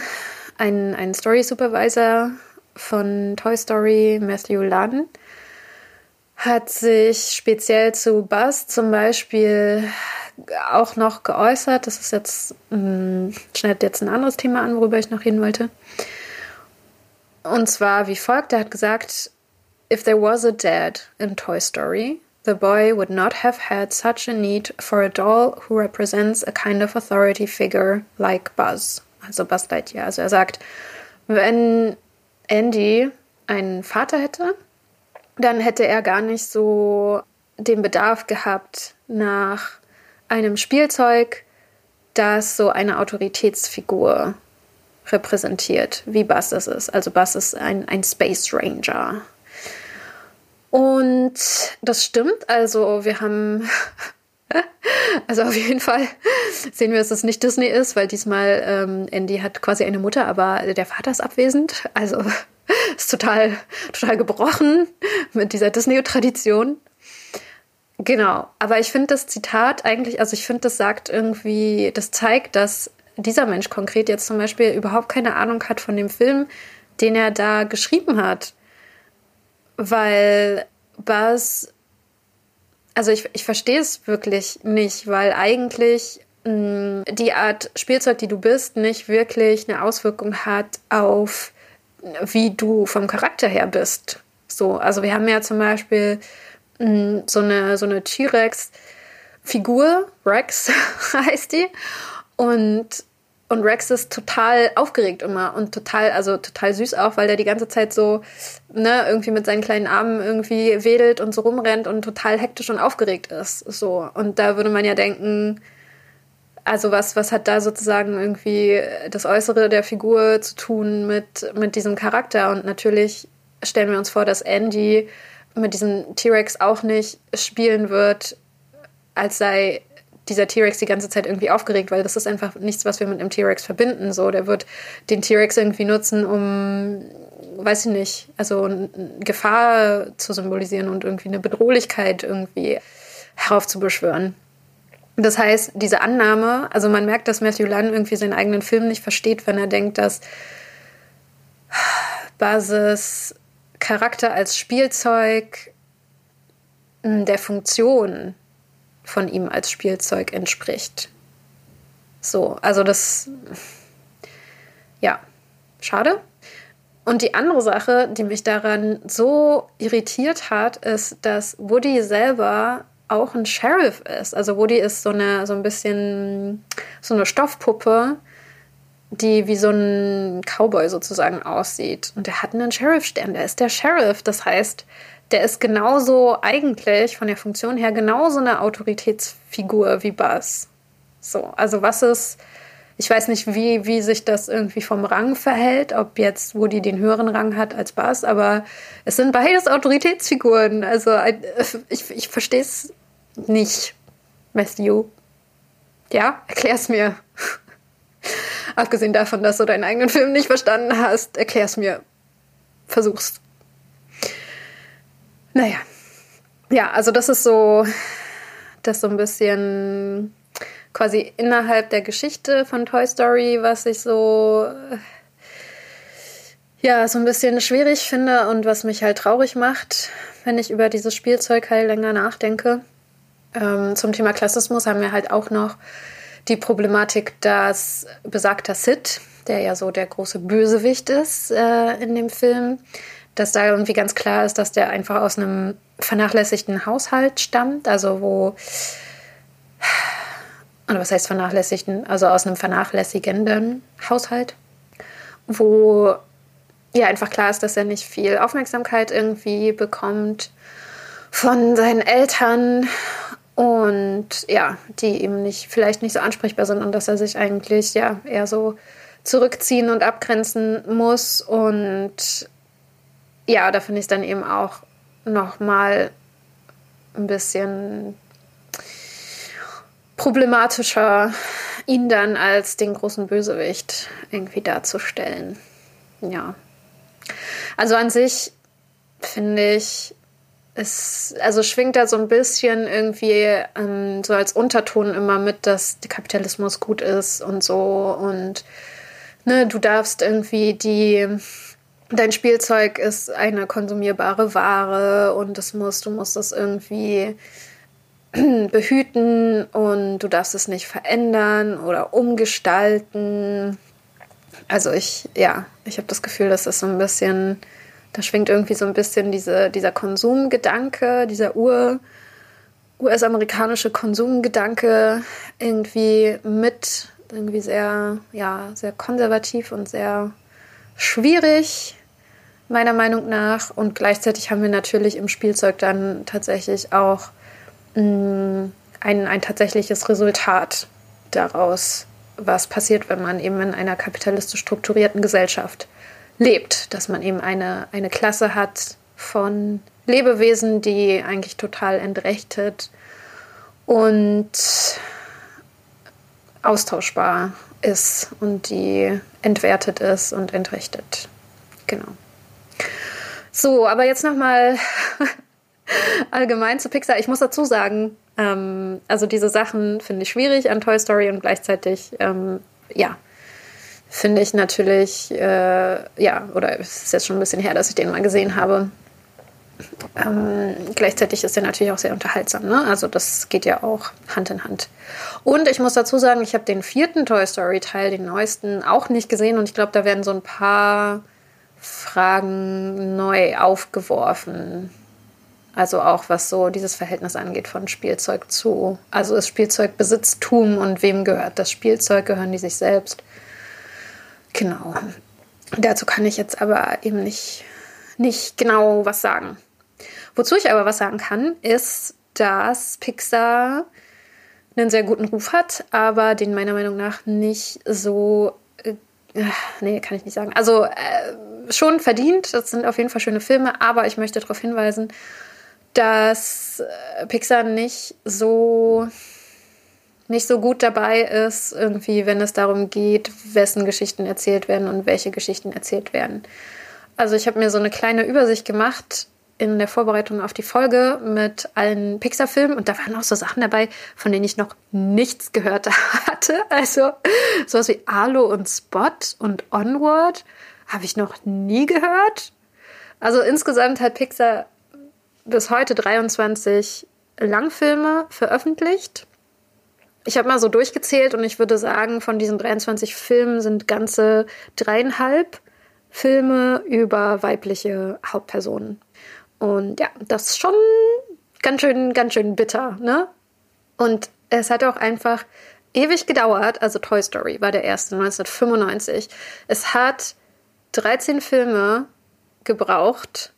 ein, ein Story Supervisor von Toy Story, Matthew Lunn, hat sich speziell zu Buzz zum Beispiel auch noch geäußert. Das ist jetzt, mh, hm, schneidet jetzt ein anderes Thema an, worüber ich noch hin wollte. Und zwar wie folgt: Er hat gesagt, If there was a dad in Toy Story, the boy would not have had such a need for a doll who represents a kind of authority figure like Buzz. Also Buzz Lightyear. Also er sagt, wenn Andy einen Vater hätte, dann hätte er gar nicht so den Bedarf gehabt nach einem Spielzeug, das so eine Autoritätsfigur repräsentiert, wie Buzz es ist. Also Buzz ist ein, ein Space Ranger. Und das stimmt. Also wir haben, also auf jeden Fall sehen wir, dass es nicht Disney ist, weil diesmal ähm, Andy hat quasi eine Mutter, aber der Vater ist abwesend. Also ist total, total gebrochen mit dieser Disney-Tradition. Genau, aber ich finde das Zitat eigentlich, also ich finde, das sagt irgendwie, das zeigt, dass dieser Mensch konkret jetzt zum Beispiel überhaupt keine Ahnung hat von dem Film, den er da geschrieben hat. Weil Buzz, also ich, ich verstehe es wirklich nicht, weil eigentlich mh, die Art Spielzeug, die du bist, nicht wirklich eine Auswirkung hat auf wie du vom Charakter her bist. So, also wir haben ja zum Beispiel mh, mm, so eine, so eine T-Rex-Figur, Rex heißt die. Und, und Rex ist total aufgeregt immer und total, also total süß auch, weil der die ganze Zeit so, ne, irgendwie mit seinen kleinen Armen irgendwie wedelt und so rumrennt und total hektisch und aufgeregt ist. So. Und da würde man ja denken, also was, was hat da sozusagen irgendwie das Äußere der Figur zu tun mit, mit diesem Charakter? Und natürlich stellen wir uns vor, dass Andy mit diesem T-Rex auch nicht spielen wird, als sei dieser T-Rex die ganze Zeit irgendwie aufgeregt, weil das ist einfach nichts, was wir mit einem T-Rex verbinden. So, der wird den T-Rex irgendwie nutzen, um, weiß ich nicht, also Gefahr zu symbolisieren und irgendwie eine Bedrohlichkeit irgendwie heraufzubeschwören. Das heißt, diese Annahme, also man merkt, dass Matthew Lunn irgendwie seinen eigenen Film nicht versteht, wenn er denkt, dass Basis Charakter als Spielzeug hm, der Funktion von ihm als Spielzeug entspricht. So, also das, ja, schade. Und die andere Sache, die mich daran so irritiert hat, ist, dass Woody selber auch ein Sheriff ist. Also Woody ist so eine so ein bisschen so eine Stoffpuppe, die wie so ein Cowboy sozusagen aussieht. Und der hat einen Sheriff-Stern. Der ist der Sheriff. Das heißt, der ist genauso eigentlich von der Funktion her genauso eine Autoritätsfigur wie Buzz. So, also was ist Ich weiß nicht, wie, wie sich das irgendwie vom Rang verhält, ob jetzt Woody den höheren Rang hat als Buzz, aber es sind beides Autoritätsfiguren. Also ich, ich verstehe es nicht, Matthew. Ja, erklär's mir. Abgesehen davon, dass du deinen eigenen Film nicht verstanden hast, erklär's mir. Versuch's. Naja. Ja, also das ist so, das so ein bisschen quasi innerhalb der Geschichte von Toy Story, was ich so ja so ein bisschen schwierig finde und was mich halt traurig macht, wenn ich über dieses Spielzeug halt länger nachdenke. Ähm, zum Thema Klassismus haben wir halt auch noch die Problematik, dass besagter Sid, der ja so der große Bösewicht ist äh, in dem Film, dass da irgendwie ganz klar ist, dass der einfach aus einem vernachlässigten Haushalt stammt, also wo oder was heißt vernachlässigten, also aus einem vernachlässigenden Haushalt, wo ja einfach klar ist, dass er nicht viel Aufmerksamkeit irgendwie bekommt von seinen Eltern und ja, die eben nicht vielleicht nicht so ansprechbar sind und dass er sich eigentlich ja eher so zurückziehen und abgrenzen muss und ja, da finde ich es dann eben auch noch mal ein bisschen problematischer, ihn dann als den großen Bösewicht irgendwie darzustellen. Ja. Also an sich finde ich, es also schwingt da so ein bisschen irgendwie ähm, so als Unterton immer mit, dass der Kapitalismus gut ist und so und ne, du darfst irgendwie die dein Spielzeug ist eine konsumierbare Ware und das musst, du musst das irgendwie behüten und du darfst es nicht verändern oder umgestalten. Also ich, ja, ich habe das Gefühl, das ist so ein bisschen, da schwingt irgendwie so ein bisschen diese, dieser Konsumgedanke, dieser Ur, US-amerikanische Konsumgedanke irgendwie mit, irgendwie sehr, ja, sehr konservativ und sehr schwierig, meiner Meinung nach. Und gleichzeitig haben wir natürlich im Spielzeug dann tatsächlich auch mh, mm, ein, ein tatsächliches Resultat daraus, was passiert, wenn man eben in einer kapitalistisch strukturierten Gesellschaft lebt. Dass man eben eine, eine Klasse hat von Lebewesen, die eigentlich total entrechtet und austauschbar ist und die entwertet ist und entrechtet. Genau. So, aber jetzt nochmal allgemein zu Pixar. Ich muss dazu sagen, ähm, also diese Sachen finde ich schwierig an Toy Story und gleichzeitig, ähm, ja, finde ich natürlich, äh, ja, oder es ist jetzt schon ein bisschen her, dass ich den mal gesehen habe. Ähm, gleichzeitig ist er natürlich auch sehr unterhaltsam. Ne? Also das geht ja auch Hand in Hand. Und ich muss dazu sagen, ich habe den vierten Toy Story Teil, den neuesten, auch nicht gesehen und ich glaube, da werden so ein paar Fragen neu aufgeworfen. Also auch was so dieses Verhältnis angeht von Spielzeug zu. Also ist Spielzeug Besitztum und wem gehört das Spielzeug? Gehören die sich selbst? Genau. Dazu kann ich jetzt aber eben nicht, nicht genau was sagen. Wozu ich aber was sagen kann, ist, dass Pixar einen sehr guten Ruf hat, aber den meiner Meinung nach nicht so. Nee, kann ich nicht sagen. Also äh, schon verdient. Das sind auf jeden Fall schöne Filme, aber ich möchte darauf hinweisen, dass äh, Pixar nicht so nicht so gut dabei ist, irgendwie, wenn es darum geht, wessen Geschichten erzählt werden und welche Geschichten erzählt werden. Also ich habe mir so eine kleine Übersicht gemacht in der Vorbereitung auf die Folge mit allen Pixar-Filmen und da waren auch so Sachen dabei, von denen ich noch nichts gehört hatte. Also sowas wie Arlo und Spot und Onward habe ich noch nie gehört. Also insgesamt hat Pixar bis heute 23 Langfilme veröffentlicht. Ich habe mal so durchgezählt und ich würde sagen, von diesen 23 Filmen sind ganze dreieinhalb Filme über weibliche Hauptpersonen. Und ja, das ist schon ganz schön, ganz schön bitter, ne? Und es hat auch einfach ewig gedauert. Also Toy Story war der erste 1995. Es hat 13 Filme gebraucht,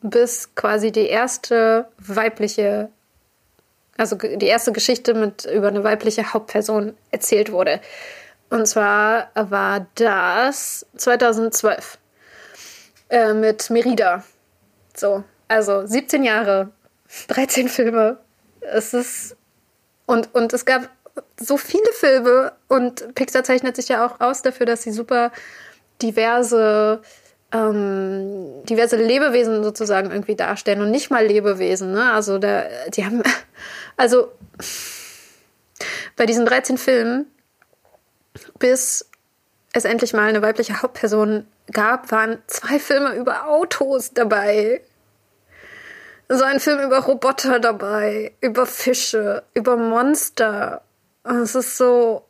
bis quasi die erste weibliche, also die erste Geschichte mit über eine weibliche Hauptperson erzählt wurde. Und zwar war das 2012 äh, mit Merida. So, also 17 Jahre, 13 Filme. Es ist. Und, und es gab so viele Filme und Pixar zeichnet sich ja auch aus dafür, dass sie super diverse ähm, diverse Lebewesen sozusagen irgendwie darstellen und nicht mal Lebewesen. Ne? Also da, die haben, also bei diesen 13 Filmen, bis es endlich mal eine weibliche Hauptperson gab, waren zwei Filme über Autos dabei. So ein Film über Roboter dabei, über Fische, über Monster. Und es ist so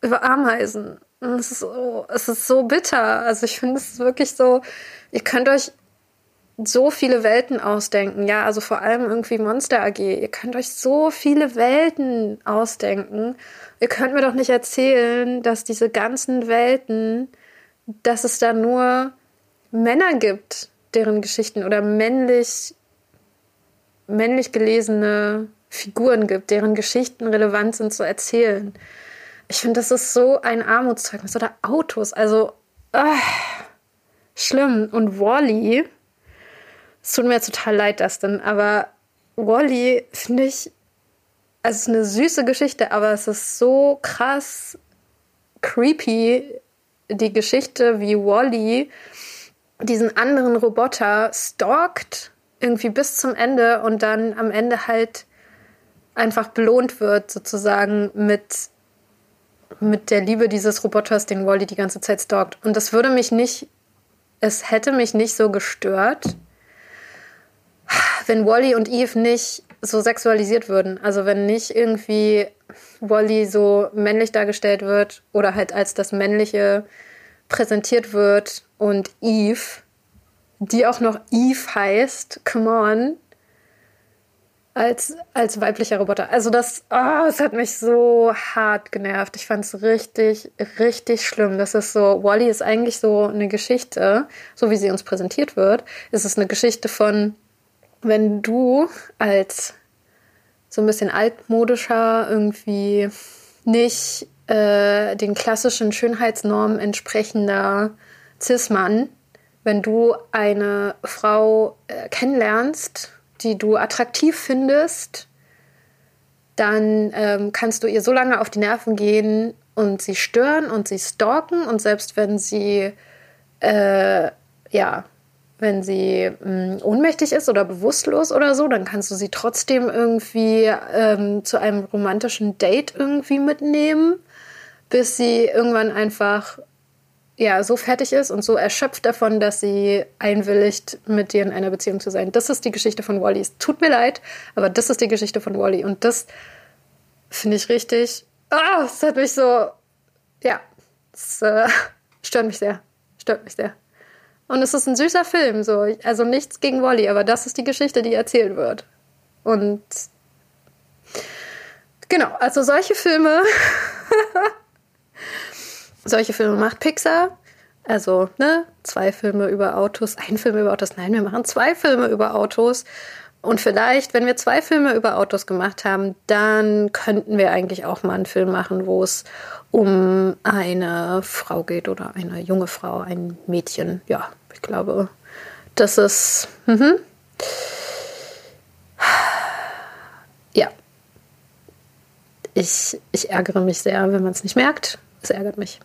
über Ameisen. Und es ist so, es ist so bitter. Also ich finde es wirklich so, ihr könnt euch so viele Welten ausdenken. Ja, also vor allem irgendwie Monster AG. Ihr könnt euch so viele Welten ausdenken. Ihr könnt mir doch nicht erzählen, dass diese ganzen Welten, dass es da nur Männer gibt, deren Geschichten oder männlich, männlich gelesene Figuren gibt, deren Geschichten relevant sind zu erzählen. Ich finde, das ist so ein Armutszeugnis. Oder Autos, also äh, schlimm. Und Wally, es tut mir total leid, denn, aber Wally finde ich, also es ist eine süße Geschichte, aber es ist so krass creepy, die Geschichte, wie Wally diesen anderen Roboter stalkt, irgendwie bis zum Ende und dann am Ende halt einfach belohnt wird, sozusagen mit, mit der Liebe dieses Roboters, den Wally die ganze Zeit stalkt. Und das würde mich nicht, es hätte mich nicht so gestört, wenn Wally und Eve nicht so sexualisiert würden. Also wenn nicht irgendwie Wally so männlich dargestellt wird oder halt als das Männliche präsentiert wird und Eve, die auch noch Eve heißt, come on, als, als weiblicher Roboter. Also das, oh, es hat mich so hart genervt. Ich fand es richtig, richtig schlimm. Das ist so, Wally ist eigentlich so eine Geschichte, so wie sie uns präsentiert wird. Es ist eine Geschichte von wenn du als so ein bisschen altmodischer, irgendwie nicht äh, den klassischen Schönheitsnormen entsprechender Cis-Mann, wenn du eine Frau äh, kennenlernst, die du attraktiv findest, dann ähm, kannst du ihr so lange auf die Nerven gehen und sie stören und sie stalken und selbst wenn sie äh, ja wenn sie mh, mm, ohnmächtig ist oder bewusstlos oder so, dann kannst du sie trotzdem irgendwie ähm, zu einem romantischen Date irgendwie mitnehmen, bis sie irgendwann einfach ja so fertig ist und so erschöpft davon, dass sie einwilligt, mit dir in einer Beziehung zu sein. Das ist die Geschichte von Wally. Es tut mir leid, aber das ist die Geschichte von Wally und das finde ich richtig. Ah, oh, es hat mich so ja, es äh, stört mich sehr, stört mich sehr. Und es ist ein süßer Film, so. Also nichts gegen Wally, aber das ist die Geschichte, die erzählt wird. Und genau, also solche Filme, solche Filme macht Pixar. Also, ne, zwei Filme über Autos, ein Film über Autos. Nein, wir machen zwei Filme über Autos. Und vielleicht, wenn wir zwei Filme über Autos gemacht haben, dann könnten wir eigentlich auch mal einen Film machen, wo es um eine Frau geht oder eine junge Frau, ein Mädchen. Ja, ich glaube, das ist. Mhm. Ja. Ich, ich ärgere mich sehr, wenn man es nicht merkt. Es ärgert mich.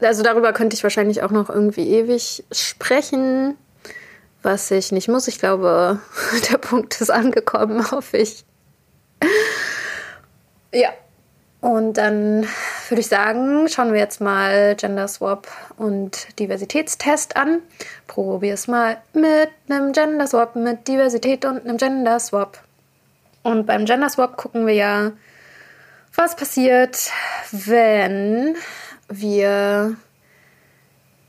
Also darüber könnte ich wahrscheinlich auch noch irgendwie ewig sprechen, was ich nicht muss. Ich glaube, der Punkt ist angekommen, hoffe ich. Ja, und dann würde ich sagen, schauen wir jetzt mal Gender Swap und Diversitätstest an. Probier es mal mit einem Gender Swap, mit Diversität und einem Gender Swap. Und beim Gender Swap gucken wir ja, was passiert, wenn wir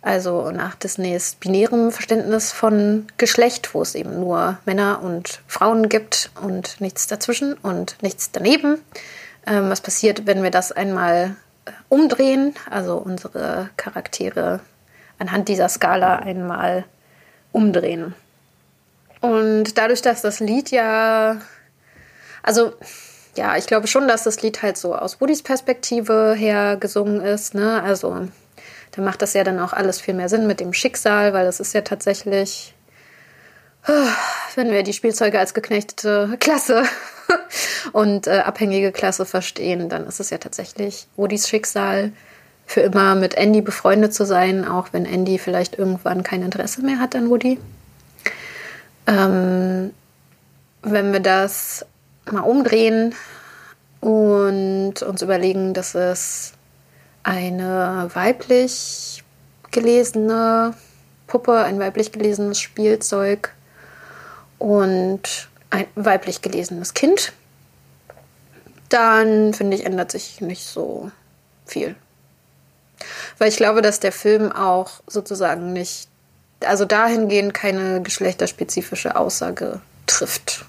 also nach Disneys binärem Verständnis von Geschlecht, wo es eben nur Männer und Frauen gibt und nichts dazwischen und nichts daneben, ähm, was passiert, wenn wir das einmal äh, umdrehen, also unsere Charaktere anhand dieser Skala einmal umdrehen. Und dadurch, dass das Lied ja, also ja, ich glaube schon, dass das Lied halt so aus Woodys Perspektive her gesungen ist. Ne? Also da macht das ja dann auch alles viel mehr Sinn mit dem Schicksal, weil das ist ja tatsächlich, wenn wir die Spielzeuge als geknechtete Klasse und äh, abhängige Klasse verstehen, dann ist es ja tatsächlich Woodys Schicksal, für immer mit Andy befreundet zu sein, auch wenn Andy vielleicht irgendwann kein Interesse mehr hat an Woody. Ähm, wenn wir das mal umdrehen und uns überlegen, dass es eine weiblich gelesene Puppe, ein weiblich gelesenes Spielzeug und ein weiblich gelesenes Kind, dann finde ich, ändert sich nicht so viel. Weil ich glaube, dass der Film auch sozusagen nicht, also dahingehend keine geschlechterspezifische Aussage trifft.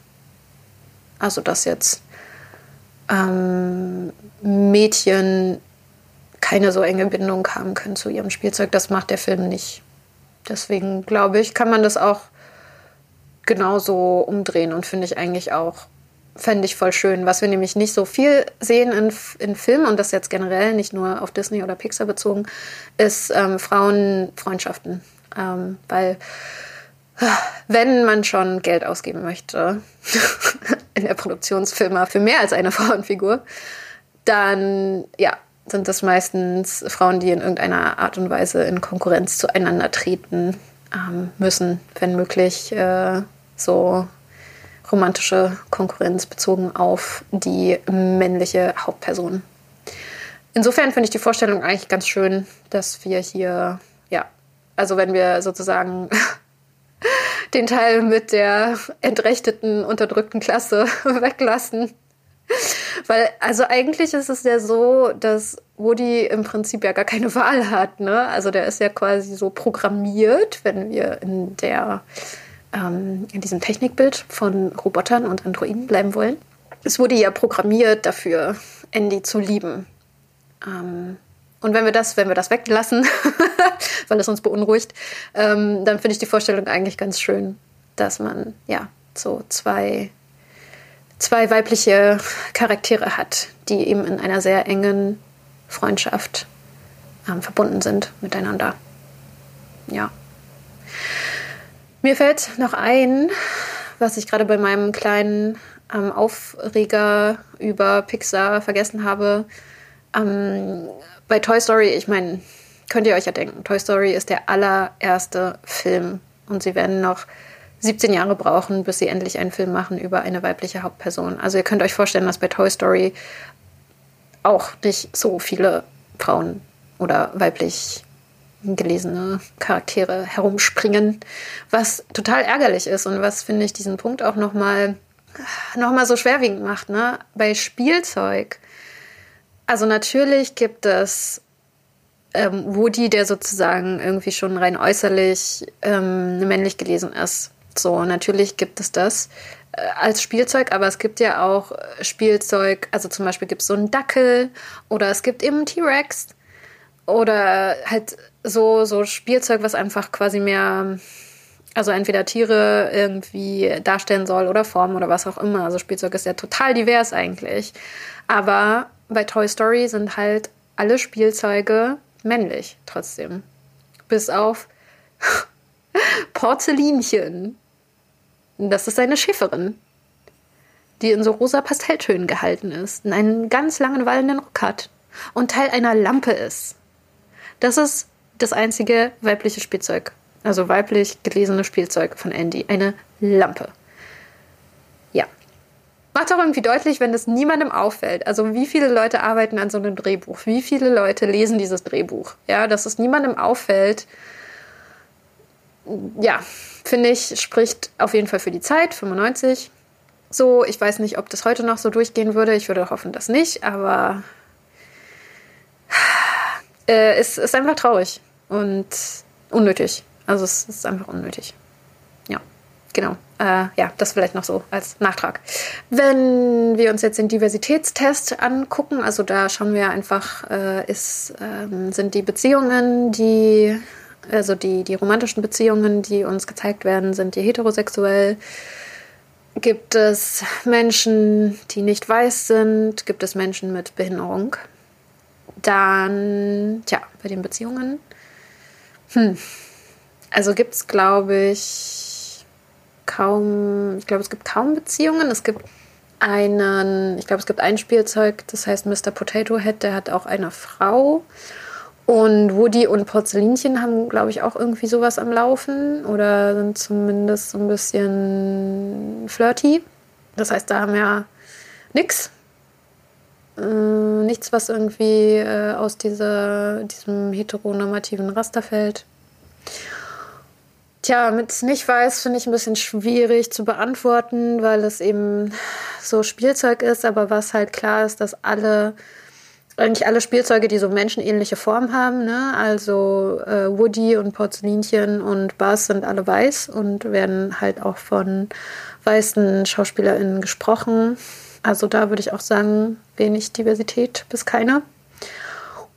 Also dass jetzt ähm, Mädchen keine so enge Bindung haben können zu ihrem Spielzeug. Das macht der Film nicht. Deswegen glaube ich, kann man das auch genauso umdrehen und finde ich eigentlich auch, fände ich voll schön. Was wir nämlich nicht so viel sehen in, in Filmen und das jetzt generell nicht nur auf Disney oder Pixar bezogen, ist ähm, Frauenfreundschaften. Ähm, weil wenn man schon Geld ausgeben möchte in der Produktionsfirma für mehr als eine Frauenfigur, dann ja, sind das meistens Frauen, die in irgendeiner Art und Weise in Konkurrenz zueinander treten ähm, müssen, wenn möglich äh, so romantische Konkurrenz bezogen auf die männliche Hauptperson. Insofern finde ich die Vorstellung eigentlich ganz schön, dass wir hier, ja, also wenn wir sozusagen den Teil mit der entrechteten, unterdrückten Klasse weglassen. Weil, also eigentlich ist es ja so, dass Woody im Prinzip ja gar keine Wahl hat, ne? Also der ist ja quasi so programmiert, wenn wir in der, ähm, in diesem Technikbild von Robotern und Androiden bleiben wollen. Ist Woody ja programmiert dafür, Andy zu lieben. Ähm, und wenn wir das, wenn wir das weglassen, weil es uns beunruhigt, ähm, dann finde ich die Vorstellung eigentlich ganz schön, dass man ja so zwei, zwei weibliche Charaktere hat, die eben in einer sehr engen Freundschaft ähm, verbunden sind miteinander. Ja. Mir fällt noch ein, was ich gerade bei meinem kleinen ähm, Aufreger über Pixar vergessen habe. Ähm, bei Toy Story, ich meine, könnt ihr euch ja denken, Toy Story ist der allererste Film und sie werden noch 17 Jahre brauchen, bis sie endlich einen Film machen über eine weibliche Hauptperson. Also ihr könnt euch vorstellen, dass bei Toy Story auch nicht so viele Frauen oder weiblich gelesene Charaktere herumspringen, was total ärgerlich ist und was finde ich diesen Punkt auch noch mal noch mal so schwerwiegend macht, ne? Bei Spielzeug also natürlich gibt es ähm, Woody, der sozusagen irgendwie schon rein äußerlich ähm, männlich gelesen ist. So, natürlich gibt es das äh, als Spielzeug, aber es gibt ja auch Spielzeug, also zum Beispiel gibt es so einen Dackel oder es gibt eben T-Rex oder halt so, so Spielzeug, was einfach quasi mehr, also entweder Tiere irgendwie darstellen soll oder Formen oder was auch immer. Also Spielzeug ist ja total divers eigentlich. Aber bei Toy Story sind halt alle Spielzeuge männlich trotzdem. Bis auf Porzellinchen. Das ist eine Schäferin, die in so rosa Pastelltönen gehalten ist, und einen ganz langen wallenden Rock hat und Teil einer Lampe ist. Das ist das einzige weibliche Spielzeug, also weiblich gelesene Spielzeug von Andy, eine Lampe macht auch irgendwie deutlich, wenn das niemandem auffällt. Also wie viele Leute arbeiten an so einem Drehbuch? Wie viele Leute lesen dieses Drehbuch? Ja, dass es niemandem auffällt. Ja, finde ich, spricht auf jeden Fall für die Zeit, 95. So, ich weiß nicht, ob das heute noch so durchgehen würde. Ich würde hoffen, dass nicht, aber äh, es ist einfach traurig und unnötig. Also es ist einfach unnötig. Ja, genau. Äh, ja, das vielleicht noch so als Nachtrag. Wenn wir uns jetzt den Diversitätstest angucken, also da schauen wir einfach, äh, ist, ähm, sind die Beziehungen, die, also die, die romantischen Beziehungen, die uns gezeigt werden, sind die heterosexuell. Gibt es Menschen, die nicht weiß sind? Gibt es Menschen mit Behinderung? Dann, tja, bei den Beziehungen. Hm. Also gibt es, glaube ich, kaum, ich glaube, es gibt kaum Beziehungen. Es gibt einen, ich glaube, es gibt ein Spielzeug, das heißt Mr. Potato Head, der hat auch eine Frau. Und Woody und Porzellinchen haben, glaube ich, auch irgendwie sowas am Laufen oder sind zumindest so ein bisschen flirty. Das heißt, da haben wir nichts. Äh, nichts, was irgendwie äh, aus dieser, diesem heteronormativen Raster fällt. Tja, mit nicht weiß finde ich ein bisschen schwierig zu beantworten, weil es eben so Spielzeug ist, aber was halt klar ist, dass alle eigentlich alle Spielzeuge, die so menschenähnliche Form haben, ne? Also äh, Woody und Porzellinchen und Buzz sind alle weiß und werden halt auch von weißen SchauspielerInnen gesprochen. Also da würde ich auch sagen, wenig Diversität bis keine.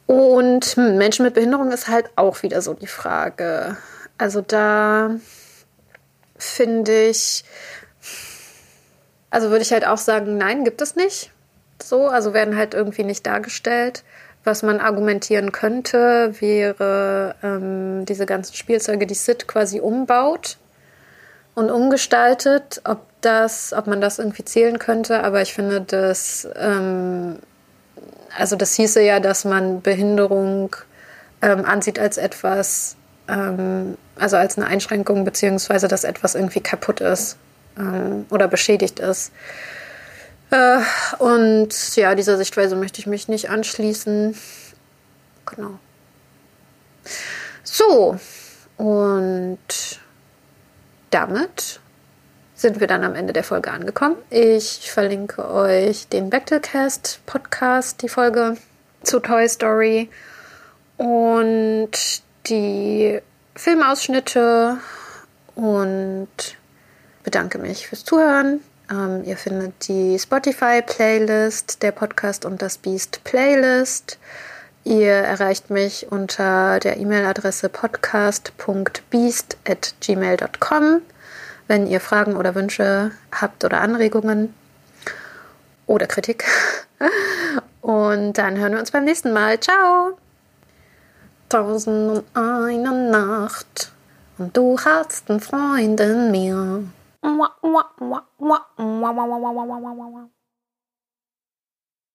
Und hm, Menschen mit Behinderung ist halt auch wieder so die Frage. Also da finde ich, also würde ich halt auch sagen, nein, gibt es nicht so, also werden halt irgendwie nicht dargestellt. Was man argumentieren könnte, wäre ähm, diese ganzen Spielzeuge, die Sid quasi umbaut und umgestaltet, ob das, ob man das irgendwie zählen könnte. Aber ich finde, dass ähm, also das hieße ja, dass man Behinderung ähm, ansieht als etwas, ähm, also als eine Einschränkung, beziehungsweise dass etwas irgendwie kaputt ist ähm, oder beschädigt ist. Äh, und ja, dieser Sichtweise möchte ich mich nicht anschließen. Genau. So, und damit sind wir dann am Ende der Folge angekommen. Ich verlinke euch den Bechtelcast Podcast, die Folge zu Toy Story und die Filmausschnitte und bedanke mich fürs Zuhören. Ähm, ihr findet die Spotify-Playlist, der Podcast und das Beast Playlist. Ihr erreicht mich unter der E-Mail-Adresse podcast.beast.gmail.com, wenn ihr Fragen oder Wünsche habt oder Anregungen oder Kritik. Und dann hören wir uns beim nächsten Mal. Ciao! Tausend und eine Nacht und du hast einen Freund in mir. Mwah, mwah, mwah, mwah, mwah, mwah, mwah, mwah, mwah, mwah.